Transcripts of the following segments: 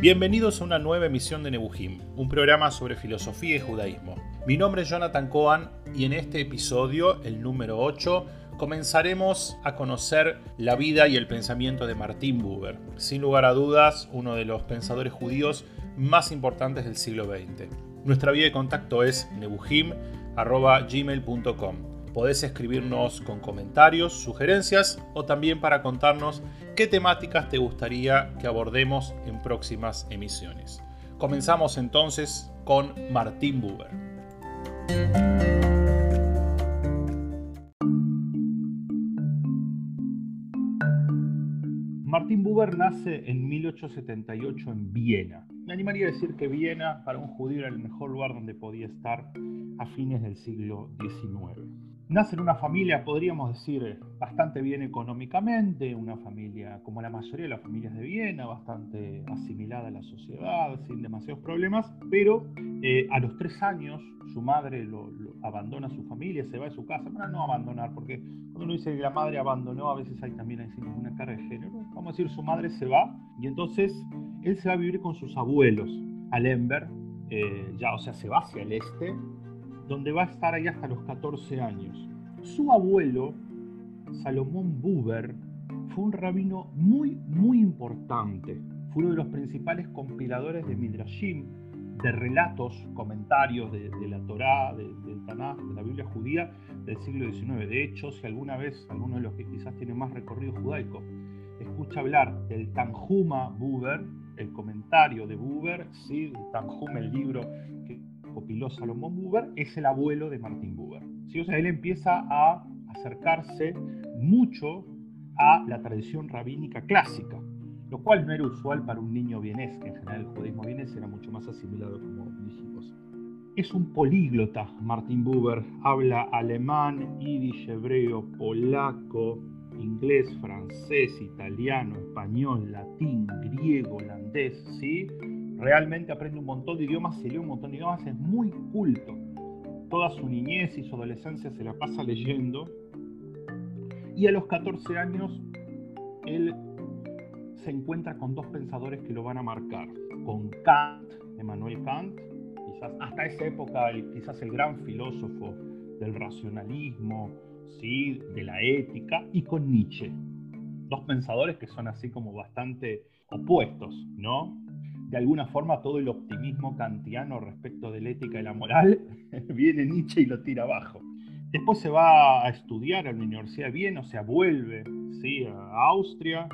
Bienvenidos a una nueva emisión de Nebuhim, un programa sobre filosofía y judaísmo. Mi nombre es Jonathan Cohen y en este episodio, el número 8, comenzaremos a conocer la vida y el pensamiento de Martin Buber, sin lugar a dudas uno de los pensadores judíos más importantes del siglo XX. Nuestra vía de contacto es nebuhim.gmail.com. Podés escribirnos con comentarios, sugerencias o también para contarnos qué temáticas te gustaría que abordemos en próximas emisiones. Comenzamos entonces con Martín Buber. Martín Buber nace en 1878 en Viena. Me animaría a decir que Viena para un judío era el mejor lugar donde podía estar a fines del siglo XIX. Nace en una familia, podríamos decir, bastante bien económicamente, una familia, como la mayoría de las familias de Viena, bastante asimilada a la sociedad, sin demasiados problemas, pero eh, a los tres años su madre lo, abandona a su familia, se va de su casa, para no abandonar, porque cuando uno dice que la madre abandonó, a veces hay también hay una carga de género, vamos a decir, su madre se va, y entonces él se va a vivir con sus abuelos a Lemberg, eh, ya, o sea, se va hacia el este, donde va a estar ahí hasta los 14 años. Su abuelo, Salomón Buber, fue un rabino muy, muy importante. Fue uno de los principales compiladores de Midrashim, de relatos, comentarios de, la Torá, del Tanaj, de la Biblia judía del siglo XIX. De hecho, si alguna vez alguno de los que quizás tiene más recorrido judaico escucha hablar del Tanjuma Buber, el comentario de Buber, ¿sí? el Tanjum, el libro copiló Salomón Buber, es el abuelo de Martín Buber. ¿sí? O sea, él empieza a acercarse mucho a la tradición rabínica clásica, lo cual no era usual para un niño vienés, que en general el judaísmo vienés era mucho más asimilado, como dijimos. Es un políglota, Martin Buber, habla alemán, yiddish, hebreo, polaco, inglés, francés, italiano, español, latín, griego, holandés, ¿sí? Realmente aprende un montón de idiomas, se lee un montón de idiomas, es muy culto. Toda su niñez y su adolescencia se la pasa leyendo. Y a los 14 años, él se encuentra con dos pensadores que lo van a marcar. Con Kant, Emmanuel Kant, quizás hasta esa época quizás el gran filósofo del racionalismo, ¿sí? de la ética, y con Nietzsche. Dos pensadores que son así como bastante opuestos, ¿no? De alguna forma todo el optimismo kantiano respecto de la ética y la moral viene Nietzsche y lo tira abajo. Después se va a estudiar a la Universidad de Viena, o sea, vuelve ¿sí? a Austria.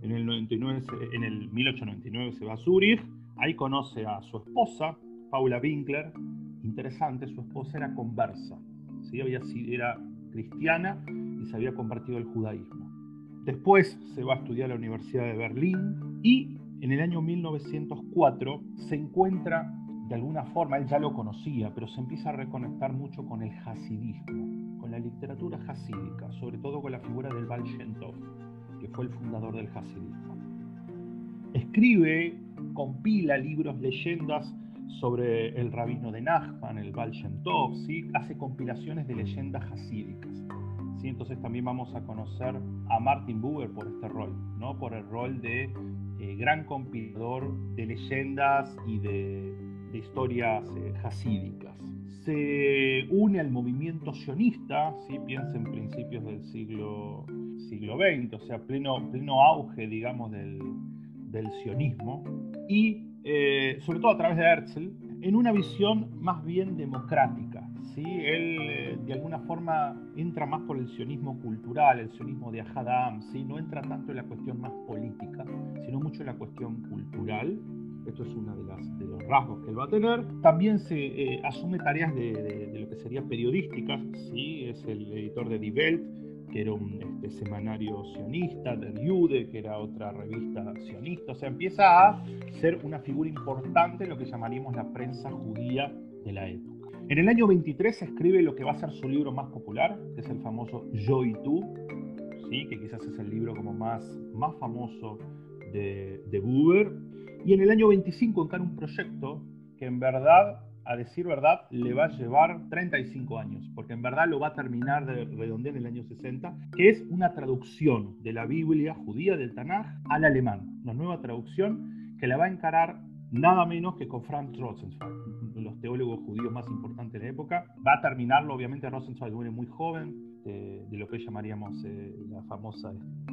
En el, 99, en el 1899 se va a Zúrich. Ahí conoce a su esposa, Paula Winkler. Interesante, su esposa era conversa. ¿sí? Había, era cristiana y se había convertido al judaísmo. Después se va a estudiar a la Universidad de Berlín y en el año 1904 se encuentra de alguna forma, él ya lo conocía, pero se empieza a reconectar mucho con el hasidismo, con la literatura hasídica, sobre todo con la figura del Baal que fue el fundador del hasidismo. Escribe, compila libros, leyendas sobre el rabino de Nachman, el Baal ¿sí? hace compilaciones de leyendas hasídicas. ¿sí? Entonces también vamos a conocer a Martin Buber por este rol, ¿no? por el rol de eh, gran compilador de leyendas y de, historias eh, hasídicas. Se une al movimiento sionista, ¿sí? piensa en principios del siglo, siglo XX, o sea, pleno, pleno auge, digamos, del, sionismo, y eh, sobre todo a través de Herzl, en una visión más bien democrática. ¿Sí? Él eh, de alguna forma entra más por el sionismo cultural, el sionismo de Ahadam, ¿sí? no entra tanto en la cuestión más política, sino mucho en la cuestión cultural. Esto es uno de, de los rasgos que él va a tener. También se eh, asume tareas de, lo que sería periodísticas, ¿sí? es el editor de Die Welt, que era un este, semanario sionista, de Jude, que era otra revista sionista. O sea, empieza a ser una figura importante en lo que llamaríamos la prensa judía de la época. En el año 23 escribe lo que va a ser su libro más popular, que es el famoso Yo y tú, que quizás es el libro como más, más famoso de, de Buber. Y en el año 25 encara un proyecto que en verdad a decir verdad, le va a llevar 35 años, porque en verdad lo va a terminar de redondear en el año 60, que es una traducción de la Biblia judía del Tanaj al alemán, una nueva traducción que la va a encarar nada menos que con Franz Rosenzweig, de los teólogos judíos más importantes de la época. Va a terminarlo, obviamente, Rosenzweig muere muy joven, de, lo que llamaríamos eh, la famosa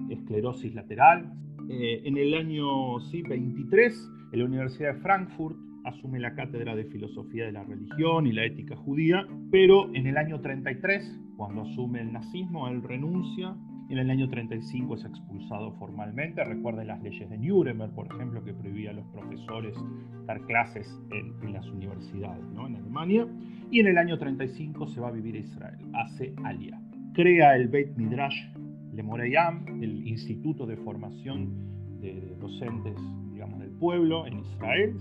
esclerosis lateral. Eh, en el año sí, 23, en la Universidad de Frankfurt asume la cátedra de filosofía de la religión y la ética judía, pero en el año 33, cuando asume el nazismo, él renuncia en el año 35 es expulsado formalmente. Recuerden las leyes de Nuremberg, por ejemplo, que prohibía a los profesores dar clases en, las universidades ¿no? en Alemania. Y en el año 35 se va a vivir a Israel, hace Alia. Crea el Beit Midrash Lemoreyam, el instituto de formación de docentes digamos, del pueblo en Israel,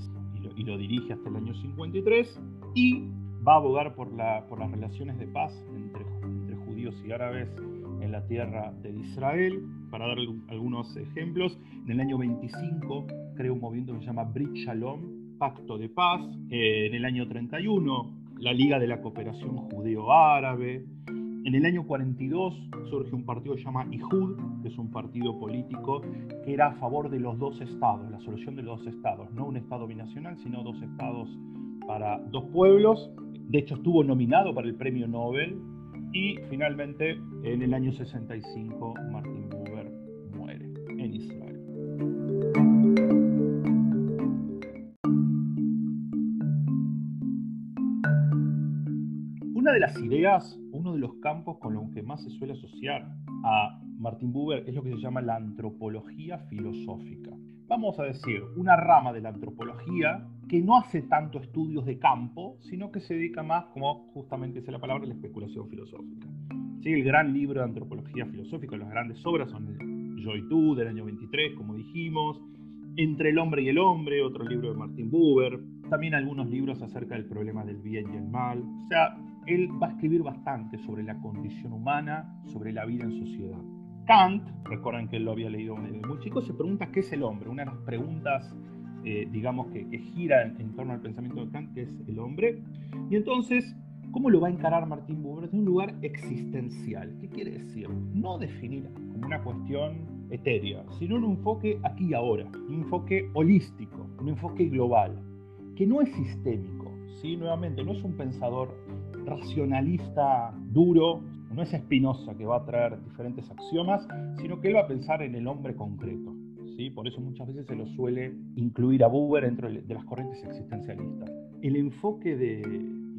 y lo, dirige hasta el año 53. Y va a abogar por, la, por las relaciones de paz entre, entre judíos y árabes en la tierra de Israel. Para dar algunos ejemplos, en el año 25 creó un movimiento que se llama Brit Shalom, Pacto de Paz. Eh, en el año 31, la Liga de la Cooperación Judeo-Árabe. En el año 42 surge un partido que se llama Ihud, que es un partido político que era a favor de los dos estados, la solución de los dos estados, no un estado binacional, sino dos estados para dos pueblos. De hecho, estuvo nominado para el premio Nobel y finalmente, en el año 65, Martin Buber muere en Israel. Una de las ideas, uno de los campos con los que más se suele asociar a Martin Buber es lo que se llama la antropología filosófica. Vamos a decir, una rama de la antropología que no hace tanto estudios de campo, sino que se dedica más, como justamente dice la palabra, la especulación filosófica. ¿Sí? El gran libro de antropología filosófica, las grandes obras son el Yo y tú, del año 23, como dijimos, Entre el hombre y el hombre, otro libro de Martin Buber, también algunos libros acerca del problema del bien y el mal. O sea, él va a escribir bastante sobre la condición humana, sobre la vida en sociedad. Kant, recuerden que él lo había leído desde muy chico, se pregunta qué es el hombre, una de las preguntas eh, digamos, que, gira en, torno al pensamiento de Kant, que es el hombre. Y entonces, ¿cómo lo va a encarar Martín Buber? Desde un lugar existencial. ¿Qué quiere decir? No definir como una cuestión etérea, sino un enfoque aquí y ahora, un enfoque holístico, un enfoque global, que no es sistémico, ¿sí? Nuevamente, no es un pensador racionalista duro, no es Spinoza que va a traer diferentes axiomas, sino que él va a pensar en el hombre concreto. Por eso muchas veces se lo suele incluir a Buber dentro de las corrientes existencialistas. El enfoque de,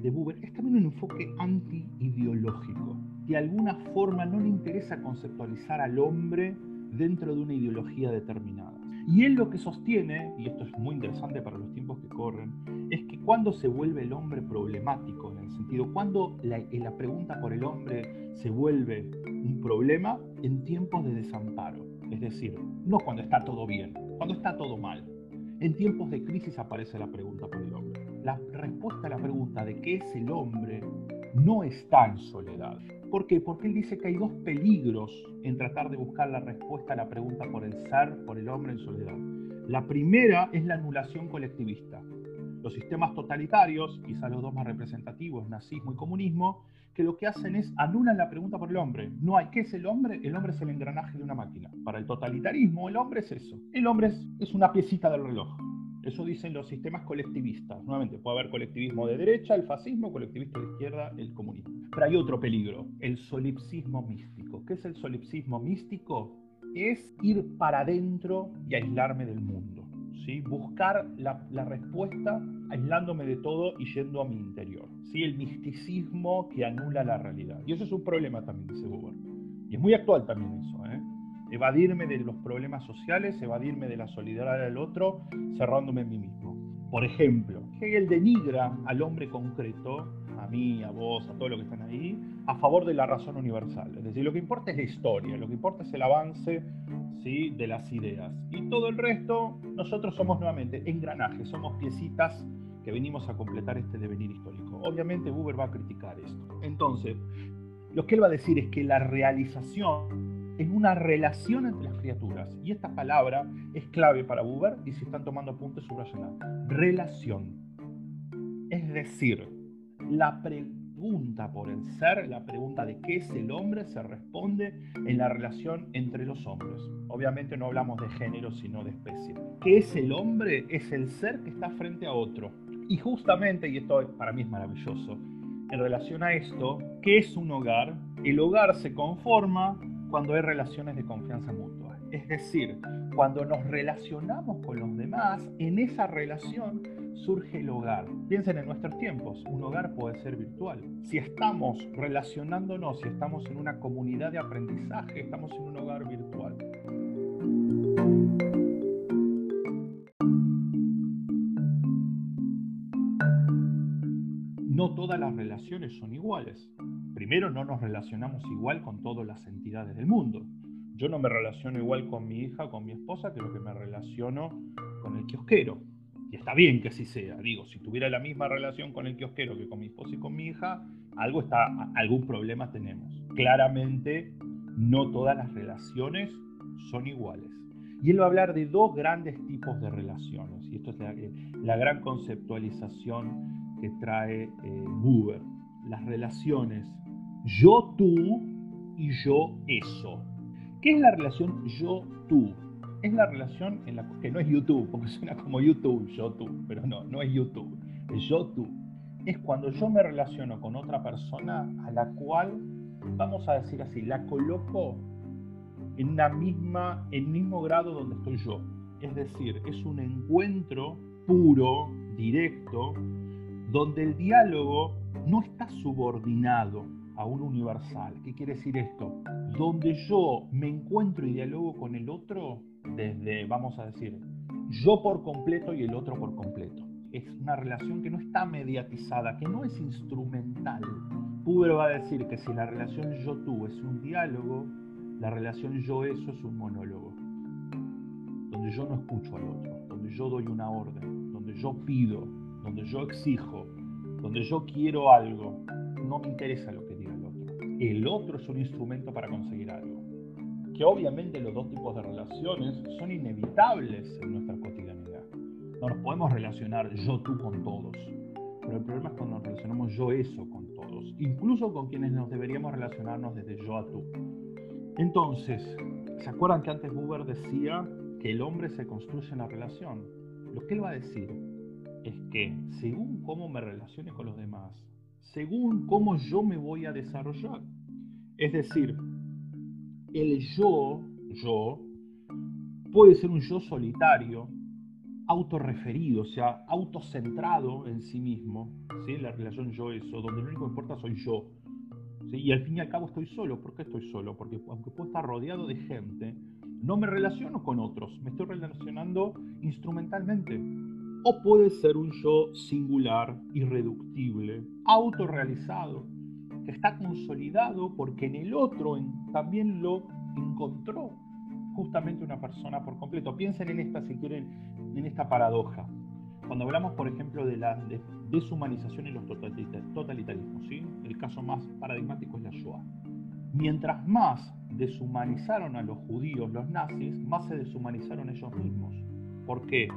de Buber es también un enfoque anti-ideológico. De alguna forma no le interesa conceptualizar al hombre dentro de una ideología determinada. Y él lo que sostiene, y esto es muy interesante para los tiempos que corren, es que cuando se vuelve el hombre problemático, en el sentido, cuando la, la pregunta por el hombre se vuelve un problema en tiempos de desamparo. Es decir, no cuando está todo bien, cuando está todo mal. En tiempos de crisis aparece la pregunta por el hombre. La respuesta a la pregunta de qué es el hombre no está en soledad. ¿Por qué? Porque él dice que hay dos peligros en tratar de buscar la respuesta a la pregunta por el ser, por el hombre en soledad. La primera es la anulación colectivista. Los sistemas totalitarios, quizás los dos más representativos, nazismo y comunismo, que lo que hacen es anulan la pregunta por el hombre. No hay, ¿qué es el hombre? El hombre es el engranaje de una máquina. Para el totalitarismo, el hombre es eso. El hombre es, es una piecita del reloj. Eso dicen los sistemas colectivistas. Nuevamente, puede haber colectivismo de derecha, el fascismo, colectivismo de izquierda, el comunismo. Pero hay otro peligro, el solipsismo místico. ¿Qué es el solipsismo místico? Es ir para adentro y aislarme del mundo. ¿sí? Buscar la, la respuesta aislándome de todo y yendo a mi interior. ¿sí? El misticismo que anula la realidad. Y eso es un problema también, dice Buber. Y es muy actual también eso. ¿eh? Evadirme de los problemas sociales, evadirme de la solidaridad del otro, cerrándome en mí mismo. Por ejemplo, Hegel denigra al hombre concreto, a mí, a vos, a todos los que están ahí, a favor de la razón universal. Es decir, lo que importa es la historia, lo que importa es el avance ¿sí? de las ideas. Y todo el resto, nosotros somos nuevamente engranajes, somos piecitas que venimos a completar este devenir histórico. Obviamente Buber va a criticar esto. Entonces, lo que él va a decir es que la realización es una relación entre las criaturas. Y esta palabra es clave para Buber y si están tomando apuntes, subrayenla. Relación. Es decir, la pregunta por el ser, la pregunta de qué es el hombre, se responde en la relación entre los hombres. Obviamente no hablamos de género, sino de especie. ¿Qué es el hombre? Es el ser que está frente a otro. Y justamente, y esto para mí es maravilloso, en relación a esto, ¿qué es un hogar? El hogar se conforma cuando hay relaciones de confianza mutua. Es decir, cuando nos relacionamos con los demás, en esa relación surge el hogar. Piensen en nuestros tiempos, un hogar puede ser virtual. Si estamos relacionándonos, si estamos en una comunidad de aprendizaje, estamos en un hogar virtual. No todas las relaciones son iguales. Primero, no nos relacionamos igual con todas las entidades del mundo. Yo no me relaciono igual con mi hija, con mi esposa, que lo que me relaciono con el kiosquero y está bien que así sea. Digo, si tuviera la misma relación con el kiosquero que con mi esposa y con mi hija, algo está, algún problema tenemos. Claramente, no todas las relaciones son iguales. Y él va a hablar de dos grandes tipos de relaciones. Y esto es la, gran conceptualización que trae eh, Buber. Las relaciones yo-tú y yo-eso. ¿Qué es la relación yo-tú? es la relación en la que no es YouTube, porque suena como YouTube, yo tú, pero no, no es YouTube, es yo tú. Es cuando yo me relaciono con otra persona a la cual, vamos a decir así, la coloco en la misma, el mismo grado donde estoy yo. Es decir, es un encuentro puro, directo, donde el diálogo no está subordinado a un universal. ¿Qué quiere decir esto? Donde yo me encuentro y dialogo con el otro desde, vamos a decir, yo por completo y el otro por completo. Es una relación que no está mediatizada, que no es instrumental. Puber va a decir que si la relación yo-tú es un diálogo, la relación yo-eso es un monólogo, donde yo no escucho al otro, donde yo doy una orden, donde yo pido, donde yo exijo, donde yo quiero algo, no me interesa lo el otro. Es un instrumento para conseguir algo que obviamente los dos tipos de relaciones son inevitables en nuestra cotidianidad. No nos podemos relacionar yo tú con todos, pero el problema es cuando nos relacionamos yo eso con todos, incluso con quienes nos deberíamos relacionarnos desde yo a tú. Entonces, ¿se acuerdan que antes Buber decía que el hombre se construye en la relación? Lo que él va a decir es que según cómo me relacione con los demás, según cómo yo me voy a desarrollar, es decir, el yo, yo, puede ser un yo solitario, autorreferido, o sea, autocentrado en sí mismo, ¿sí? la relación yo-eso, donde lo único que importa soy yo. Y al fin y al cabo estoy solo. ¿Por qué estoy solo? Porque aunque puedo estar rodeado de gente, no me relaciono con otros, me estoy relacionando instrumentalmente. O puede ser un yo singular, irreductible, autorrealizado, que está consolidado porque en el otro también lo encontró justamente una persona por completo. Piensen en esta, si quieren, en esta paradoja. Cuando hablamos, por ejemplo, de la deshumanización y los totalitarismos, ¿sí? el caso más paradigmático es la Shoah. Mientras más deshumanizaron a los judíos los nazis, más se deshumanizaron ellos mismos. ¿Por qué?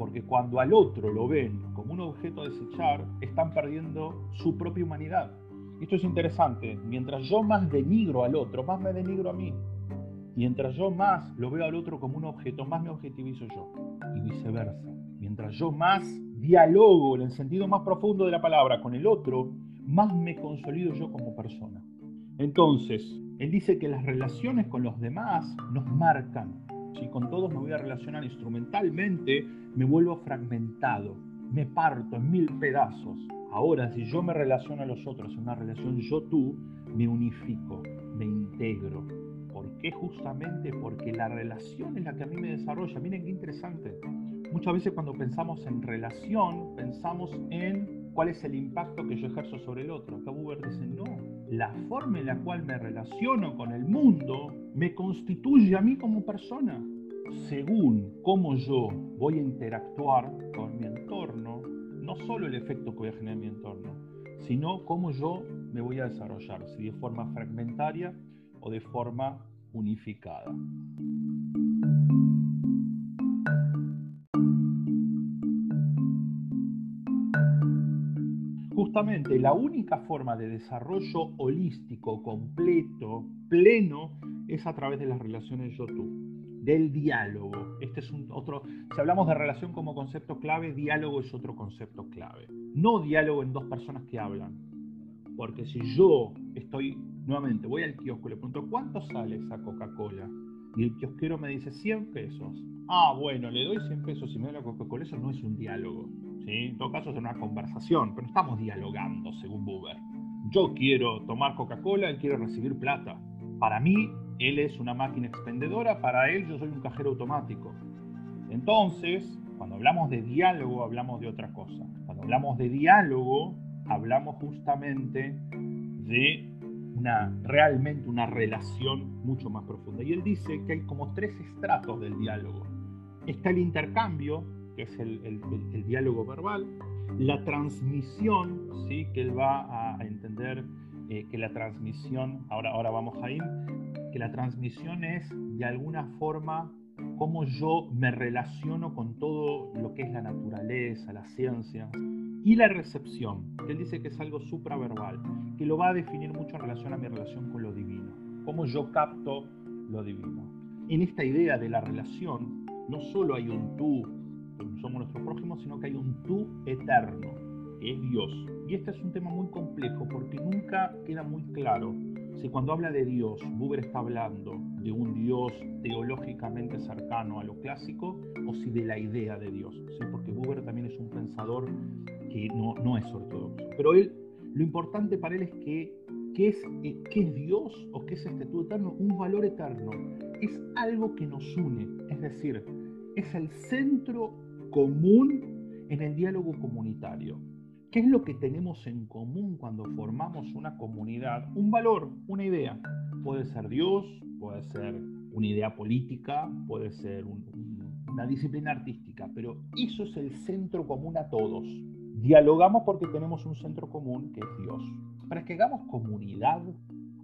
Porque cuando al otro lo ven como un objeto a desechar, están perdiendo su propia humanidad. Esto es interesante. Mientras yo más denigro al otro, más me denigro a mí. Mientras yo más lo veo al otro como un objeto, más me objetivizo yo. Y viceversa. Mientras yo más dialogo en el sentido más profundo de la palabra con el otro, más me consolido yo como persona. Entonces, él dice que las relaciones con los demás nos marcan. Si con todos me voy a relacionar instrumentalmente, me vuelvo fragmentado, me parto en mil pedazos. Ahora, si yo me relaciono a los otros en una relación yo-tú, me unifico, me integro. ¿Por qué? Justamente porque la relación es la que a mí me desarrolla. Miren qué interesante. Muchas veces cuando pensamos en relación, pensamos en cuál es el impacto que yo ejerzo sobre el otro. Acá Buber dice, no, la forma en la cual me relaciono con el mundo me constituye a mí como persona. Según cómo yo voy a interactuar con mi entorno, no solo el efecto que voy a generar en mi entorno, sino cómo yo me voy a desarrollar, si de forma fragmentaria o de forma unificada. Justamente la única forma de desarrollo holístico, completo, pleno, es a través de las relaciones yo-tú del diálogo. Este es otro, si hablamos de relación como concepto clave, diálogo es otro concepto clave. No diálogo en dos personas que hablan. Porque si yo estoy, nuevamente, voy al kiosco y le pregunto, ¿cuánto sale esa Coca-Cola? Y el kiosquero me dice 100 pesos. Ah, bueno, le doy 100 pesos y me da la Coca-Cola. Eso no es un diálogo. ¿Sí? En todo caso es una conversación, pero estamos dialogando, según Buber. Yo quiero tomar Coca-Cola, él quiere recibir plata. Para mí, él es una máquina expendedora, para él yo soy un cajero automático. Entonces, cuando hablamos de diálogo, hablamos de otra cosa. Cuando hablamos de diálogo, hablamos justamente de una, realmente una relación mucho más profunda. Y él dice que hay como tres estratos del diálogo. Está el intercambio, que es el, diálogo verbal, la transmisión, ¿sí? que él va a entender eh, que la transmisión, ahora, ahora vamos a ir, que la transmisión es de alguna forma cómo yo me relaciono con todo lo que es la naturaleza, la ciencia, y la recepción, que él dice que es algo supraverbal, que lo va a definir mucho en relación a mi relación con lo divino, cómo yo capto lo divino. En esta idea de la relación, no solo hay un tú, somos nuestros prójimos, sino que hay un tú eterno, que es Dios. Y este es un tema muy complejo porque nunca queda muy claro si cuando habla de Dios, Buber está hablando de un Dios teológicamente cercano a lo clásico o si de la idea de Dios, porque Buber también es un pensador que no, no es ortodoxo. Pero él, lo importante para él es que ¿qué es, eh, ¿qué es Dios o qué es este tú eterno? Un valor eterno. Es algo que nos une, es decir, es el centro común en el diálogo comunitario. ¿Qué es lo que tenemos en común cuando formamos una comunidad? Un valor, una idea. Puede ser Dios, puede ser una idea política, puede ser una disciplina artística, pero eso es el centro común a todos. Dialogamos porque tenemos un centro común que es Dios. Para que hagamos comunidad,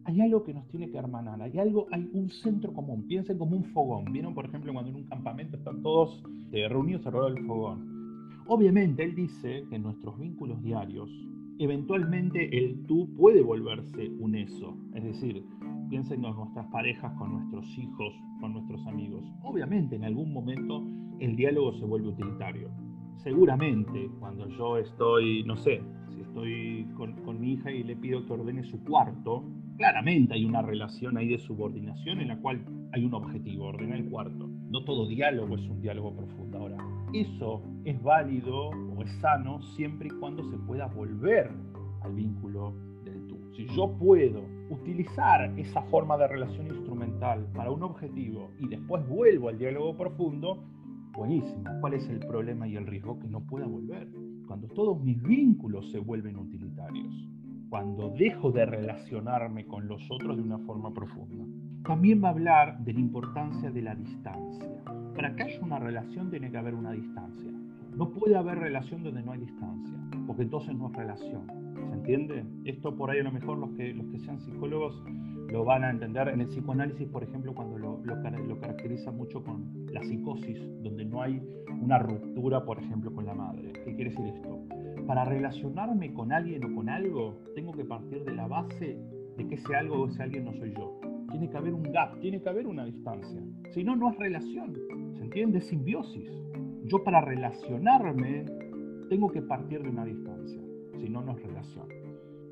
hay algo que nos tiene que hermanar, hay algo, hay un centro común. Piensen como un fogón. ¿Vieron, por ejemplo, cuando en un campamento están todos eh, reunidos alrededor del fogón? Obviamente, él dice que en nuestros vínculos diarios, eventualmente el tú puede volverse un eso. Es decir, piensen en nuestras parejas, con nuestros hijos, con nuestros amigos. Obviamente, en algún momento el diálogo se vuelve utilitario. Seguramente, cuando yo estoy, no sé, si estoy con, con mi hija y le pido que ordene su cuarto, claramente hay una relación ahí de subordinación en la cual hay un objetivo, ordenar el cuarto. No todo diálogo es un diálogo profundo. Ahora, eso es válido o es sano siempre y cuando se pueda volver al vínculo del tú. Si yo puedo utilizar esa forma de relación instrumental para un objetivo y después vuelvo al diálogo profundo, buenísimo. ¿Cuál es el problema y el riesgo? Que no pueda volver. Cuando todos mis vínculos se vuelven utilitarios. Cuando dejo de relacionarme con los otros de una forma profunda. También va a hablar de la importancia de la distancia. Para que haya una relación tiene que haber una distancia. No puede haber relación donde no hay distancia, porque entonces no es relación. ¿Se entiende? Esto por ahí a lo mejor los que, los que sean psicólogos lo van a entender. En el psicoanálisis, por ejemplo, cuando lo, lo, caracteriza mucho con la psicosis, donde no hay una ruptura, por ejemplo, con la madre. ¿Qué quiere decir esto? Para relacionarme con alguien o con algo, tengo que partir de la base de que ese algo o ese alguien no soy yo. Tiene que haber un gap, tiene que haber una distancia. Si no, no es relación. ¿Se entiende? Simbiosis. Yo para relacionarme tengo que partir de una distancia. Si no, no es relación.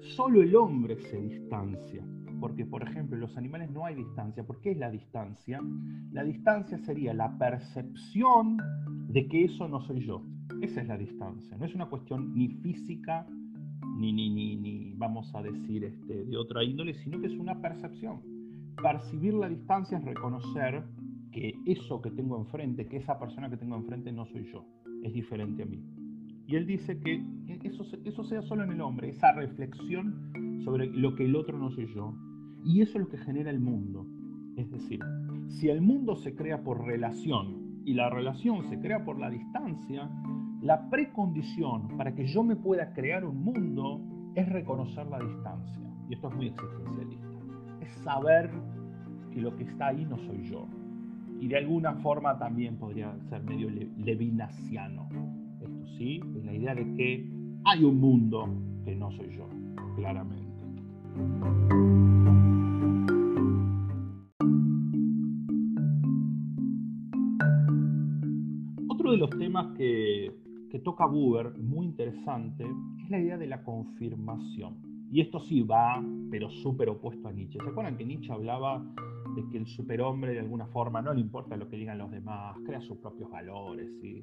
Solo el hombre se distancia. Porque, por ejemplo, en los animales no hay distancia. ¿Por qué es la distancia? La distancia sería la percepción de que eso no soy yo. Esa es la distancia. No es una cuestión ni física, ni, ni, ni, ni vamos a decir, este, de otra índole, sino que es una percepción percibir la distancia es reconocer que eso que tengo enfrente, que esa persona que tengo enfrente no soy yo, es diferente a mí. Y él dice que eso, eso sea solo en el hombre, esa reflexión sobre lo que el otro no soy yo. Y eso es lo que genera el mundo. Es decir, si el mundo se crea por relación y la relación se crea por la distancia, la precondición para que yo me pueda crear un mundo es reconocer la distancia. Y esto es muy existencialista es saber que lo que está ahí no soy yo. Y de alguna forma también podría ser medio levinaciano. Esto sí, es la idea de que hay un mundo que no soy yo, claramente. Otro de los temas que, que toca Buber, muy interesante, es la idea de la confirmación. Y esto sí va, pero súper opuesto a Nietzsche. ¿Se acuerdan que Nietzsche hablaba de que el superhombre de alguna forma no le importa lo que digan los demás, crea sus propios valores, ¿sí?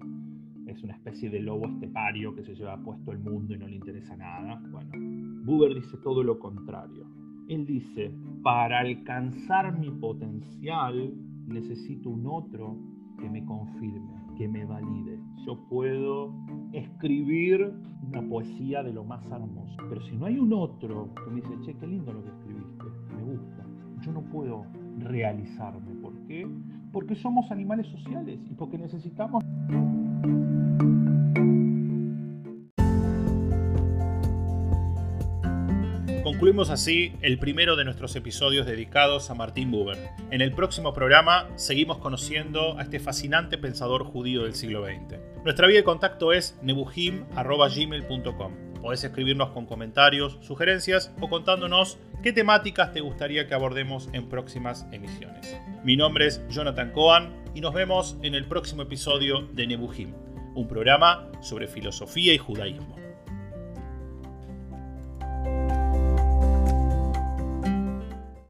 es una especie de lobo estepario que se lleva puesto el mundo y no le interesa nada? Bueno, Buber dice todo lo contrario. Él dice, para alcanzar mi potencial necesito un otro que me confirme, que me valide. Yo puedo escribir una poesía de lo más hermoso, pero si no hay un otro que me dice, che, qué lindo lo que escribiste, me gusta, yo no puedo realizarme. ¿Por qué? Porque somos animales sociales y porque necesitamos... Concluimos así el primero de nuestros episodios dedicados a Martín Buber. En el próximo programa seguimos conociendo a este fascinante pensador judío del siglo XX. Nuestra vía de contacto es nebuhim.gmail.com. Podés escribirnos con comentarios, sugerencias o contándonos qué temáticas te gustaría que abordemos en próximas emisiones. Mi nombre es Jonathan Cohen y nos vemos en el próximo episodio de Nebuhim, un programa sobre filosofía y judaísmo.